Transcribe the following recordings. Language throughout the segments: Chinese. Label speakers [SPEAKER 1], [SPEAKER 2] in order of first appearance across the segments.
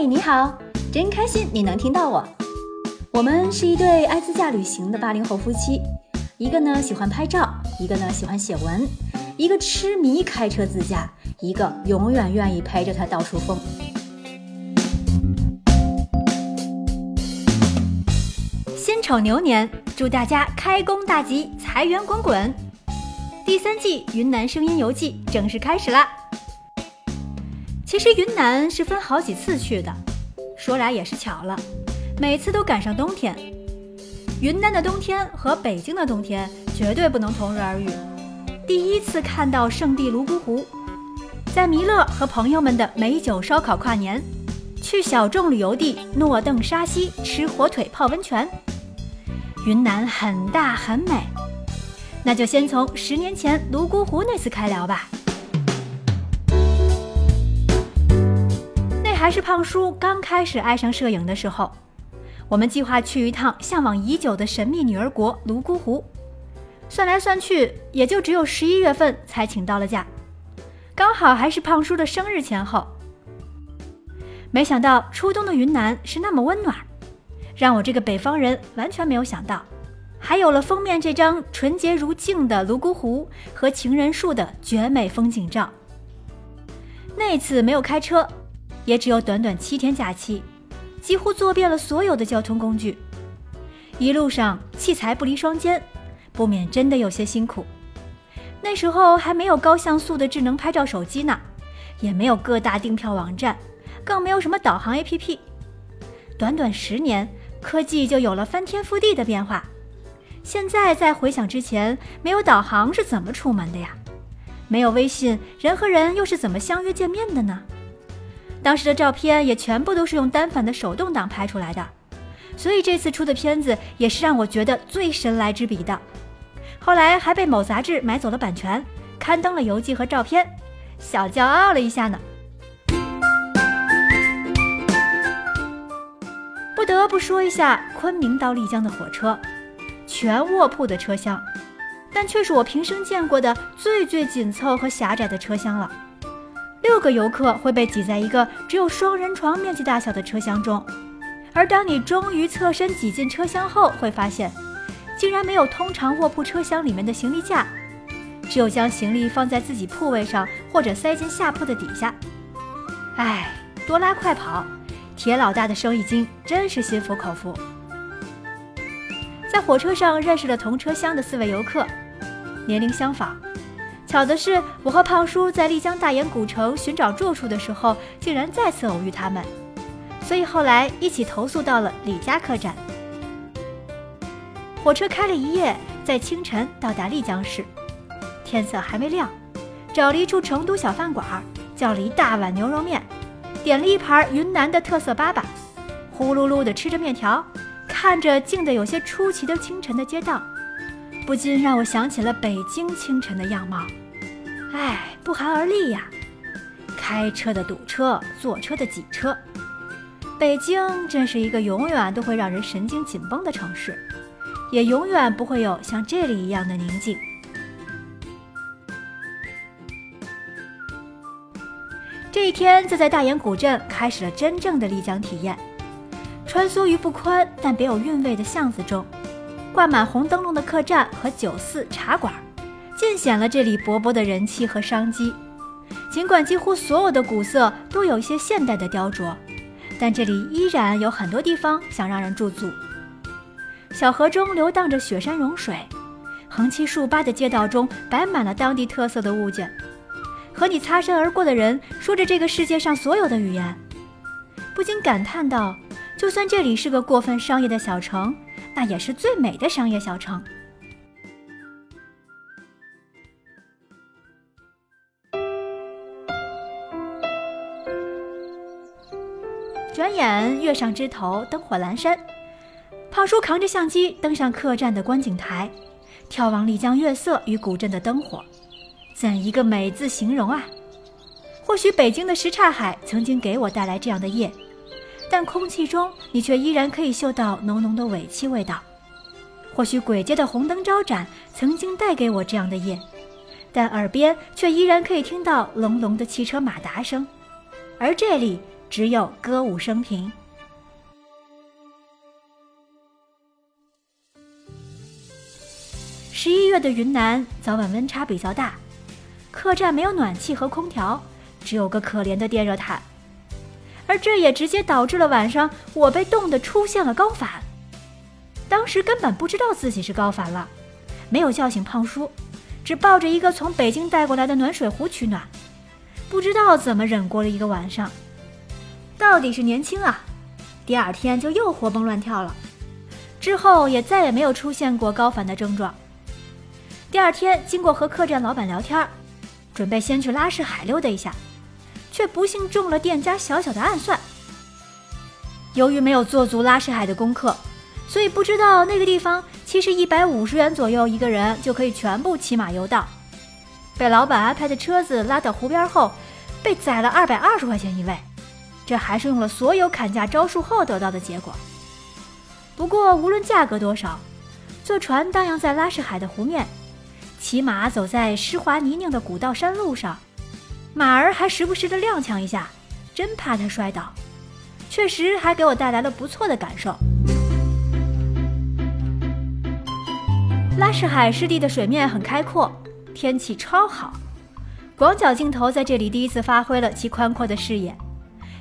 [SPEAKER 1] 嘿，你好，真开心你能听到我。我们是一对爱自驾旅行的八零后夫妻，一个呢喜欢拍照，一个呢喜欢写文，一个痴迷开车自驾，一个永远愿意陪着他到处疯。辛丑牛年，祝大家开工大吉，财源滚滚。第三季《云南声音游记》正式开始啦！其实云南是分好几次去的，说来也是巧了，每次都赶上冬天。云南的冬天和北京的冬天绝对不能同日而语。第一次看到圣地泸沽湖，在弥勒和朋友们的美酒烧烤跨年，去小众旅游地诺邓沙溪吃火腿泡温泉。云南很大很美，那就先从十年前泸沽湖那次开聊吧。还是胖叔刚开始爱上摄影的时候，我们计划去一趟向往已久的神秘女儿国泸沽湖。算来算去，也就只有十一月份才请到了假，刚好还是胖叔的生日前后。没想到初冬的云南是那么温暖，让我这个北方人完全没有想到，还有了封面这张纯洁如镜的泸沽湖和情人树的绝美风景照。那次没有开车。也只有短短七天假期，几乎坐遍了所有的交通工具，一路上器材不离双肩，不免真的有些辛苦。那时候还没有高像素的智能拍照手机呢，也没有各大订票网站，更没有什么导航 APP。短短十年，科技就有了翻天覆地的变化。现在再回想之前没有导航是怎么出门的呀？没有微信，人和人又是怎么相约见面的呢？当时的照片也全部都是用单反的手动挡拍出来的，所以这次出的片子也是让我觉得最神来之笔的。后来还被某杂志买走了版权，刊登了游记和照片，小骄傲了一下呢。不得不说一下昆明到丽江的火车，全卧铺的车厢，但却是我平生见过的最最紧凑和狭窄的车厢了。六个游客会被挤在一个只有双人床面积大小的车厢中，而当你终于侧身挤进车厢后，会发现，竟然没有通常卧铺车厢里面的行李架，只有将行李放在自己铺位上或者塞进下铺的底下。唉，多拉快跑，铁老大的生意经真是心服口服。在火车上认识了同车厢的四位游客，年龄相仿。巧的是，我和胖叔在丽江大研古城寻找住处的时候，竟然再次偶遇他们，所以后来一起投宿到了李家客栈。火车开了一夜，在清晨到达丽江市，天色还没亮，找了一处成都小饭馆，叫了一大碗牛肉面，点了一盘云南的特色粑粑，呼噜噜地吃着面条，看着静得有些出奇的清晨的街道。不禁让我想起了北京清晨的样貌，唉，不寒而栗呀。开车的堵车，坐车的挤车，北京真是一个永远都会让人神经紧绷的城市，也永远不会有像这里一样的宁静。这一天，就在大研古镇开始了真正的丽江体验，穿梭于不宽但别有韵味的巷子中。挂满红灯笼的客栈和酒肆茶馆，尽显了这里勃勃的人气和商机。尽管几乎所有的古色都有一些现代的雕琢，但这里依然有很多地方想让人驻足。小河中流荡着雪山融水，横七竖八的街道中摆满了当地特色的物件。和你擦身而过的人说着这个世界上所有的语言，不禁感叹道：就算这里是个过分商业的小城。那也是最美的商业小城。转眼月上枝头，灯火阑珊。胖叔扛着相机登上客栈的观景台，眺望丽江月色与古镇的灯火，怎一个美字形容啊！或许北京的什刹海曾经给我带来这样的夜。但空气中，你却依然可以嗅到浓浓的尾气味道。或许鬼街的红灯招展曾经带给我这样的夜，但耳边却依然可以听到隆隆的汽车马达声。而这里只有歌舞升平。十一月的云南早晚温差比较大，客栈没有暖气和空调，只有个可怜的电热毯，而这也直接导致了晚上我被冻得出现了高反。当时根本不知道自己是高反了，没有叫醒胖叔，只抱着一个从北京带过来的暖水壶取暖，不知道怎么忍过了一个晚上。到底是年轻啊！第二天就又活蹦乱跳了，之后也再也没有出现过高反的症状。第二天，经过和客栈老板聊天，准备先去拉市海溜达一下，却不幸中了店家小小的暗算。由于没有做足拉市海的功课，所以不知道那个地方其实一百五十元左右一个人就可以全部骑马游荡。被老板安排的车子拉到湖边后，被宰了二百二十块钱一位，这还是用了所有砍价招数后得到的结果。不过无论价格多少，坐船荡漾在拉市海的湖面。骑马走在湿滑泥泞的古道山路上，马儿还时不时的踉跄一下，真怕它摔倒。确实还给我带来了不错的感受。拉市海湿地的水面很开阔，天气超好，广角镜头在这里第一次发挥了其宽阔的视野，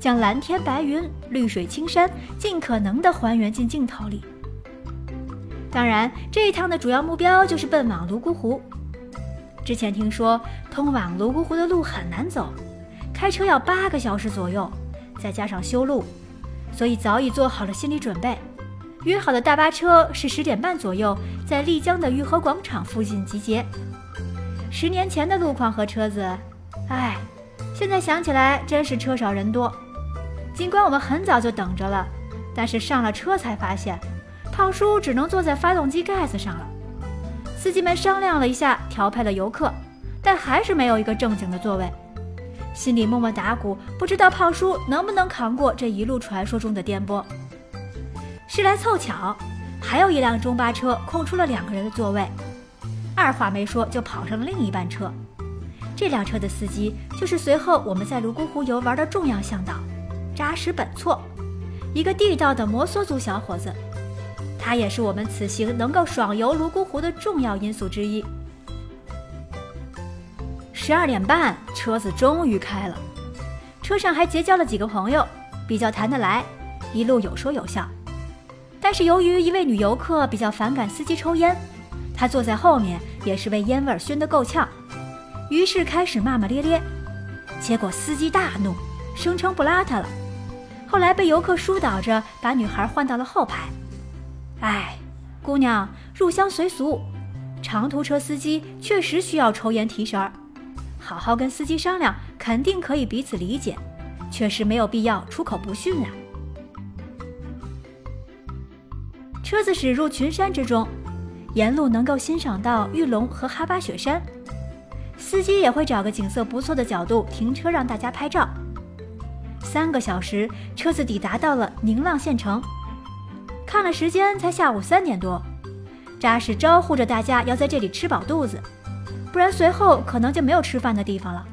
[SPEAKER 1] 将蓝天白云、绿水青山尽可能的还原进镜头里。当然，这一趟的主要目标就是奔往泸沽湖。之前听说通往泸沽湖的路很难走，开车要八个小时左右，再加上修路，所以早已做好了心理准备。约好的大巴车是十点半左右在丽江的玉河广场附近集结。十年前的路况和车子，唉，现在想起来真是车少人多。尽管我们很早就等着了，但是上了车才发现。胖叔只能坐在发动机盖子上了。司机们商量了一下，调配了游客，但还是没有一个正经的座位。心里默默打鼓，不知道胖叔能不能扛过这一路传说中的颠簸。是来凑巧，还有一辆中巴车空出了两个人的座位，二话没说就跑上了另一班车。这辆车的司机就是随后我们在泸沽湖游玩的重要向导扎什本措，一个地道的摩梭族小伙子。他也是我们此行能够爽游泸沽湖的重要因素之一。十二点半，车子终于开了，车上还结交了几个朋友，比较谈得来，一路有说有笑。但是由于一位女游客比较反感司机抽烟，她坐在后面也是被烟味熏得够呛，于是开始骂骂咧咧。结果司机大怒，声称不拉他了。后来被游客疏导着，把女孩换到了后排。哎，姑娘，入乡随俗，长途车司机确实需要抽烟提神儿，好好跟司机商量，肯定可以彼此理解，确实没有必要出口不逊啊。车子驶入群山之中，沿路能够欣赏到玉龙和哈巴雪山，司机也会找个景色不错的角度停车让大家拍照。三个小时，车子抵达到了宁浪县城。看了时间，才下午三点多。扎实招呼着大家要在这里吃饱肚子，不然随后可能就没有吃饭的地方了。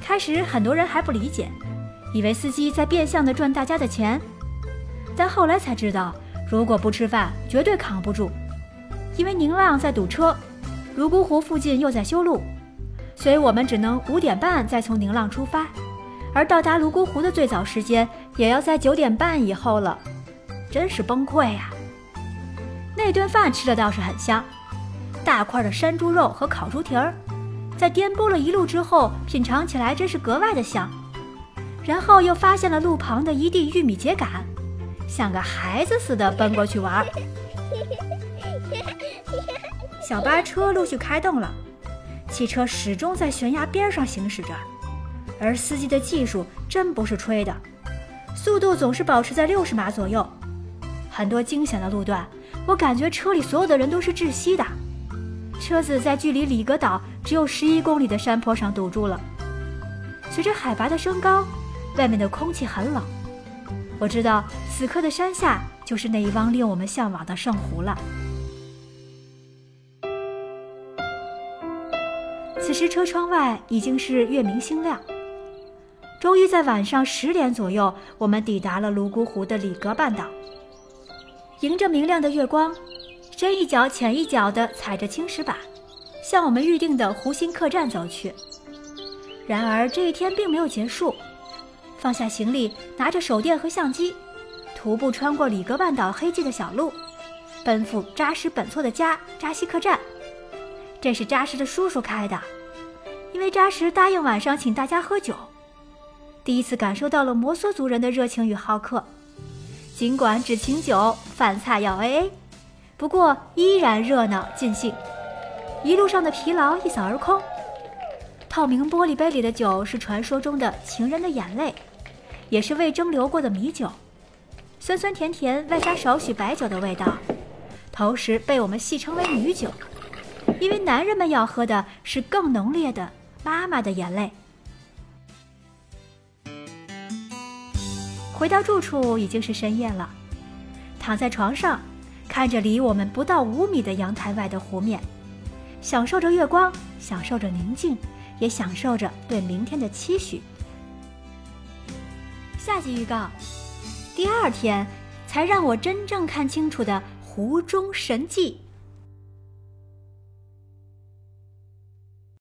[SPEAKER 1] 开始很多人还不理解，以为司机在变相的赚大家的钱，但后来才知道，如果不吃饭，绝对扛不住。因为宁浪在堵车，泸沽湖附近又在修路，所以我们只能五点半再从宁浪出发，而到达泸沽湖的最早时间也要在九点半以后了。真是崩溃呀！那顿饭吃的倒是很香，大块的山猪肉和烤猪蹄儿，在颠簸了一路之后，品尝起来真是格外的香。然后又发现了路旁的一地玉米秸秆，像个孩子似的奔过去玩。小巴车陆续开动了，汽车始终在悬崖边上行驶着，而司机的技术真不是吹的，速度总是保持在六十码左右。很多惊险的路段，我感觉车里所有的人都是窒息的。车子在距离里格岛只有十一公里的山坡上堵住了。随着海拔的升高，外面的空气很冷。我知道此刻的山下就是那一汪令我们向往的圣湖了。此时车窗外已经是月明星亮，终于在晚上十点左右，我们抵达了泸沽湖的里格半岛。迎着明亮的月光，深一脚浅一脚地踩着青石板，向我们预定的湖心客栈走去。然而这一天并没有结束，放下行李，拿着手电和相机，徒步穿过里格半岛黑寂的小路，奔赴扎什本措的家扎西客栈。这是扎什的叔叔开的，因为扎什答应晚上请大家喝酒。第一次感受到了摩梭族人的热情与好客，尽管只请酒，饭菜要 AA，不过依然热闹尽兴。一路上的疲劳一扫而空。透明玻璃杯里的酒是传说中的情人的眼泪，也是未蒸馏过的米酒，酸酸甜甜，外加少许白酒的味道，同时被我们戏称为女酒，因为男人们要喝的是更浓烈的妈妈的眼泪。回到住处已经是深夜了，躺在床上，看着离我们不到五米的阳台外的湖面，享受着月光，享受着宁静。也享受着对明天的期许。下集预告：第二天才让我真正看清楚的湖中神迹。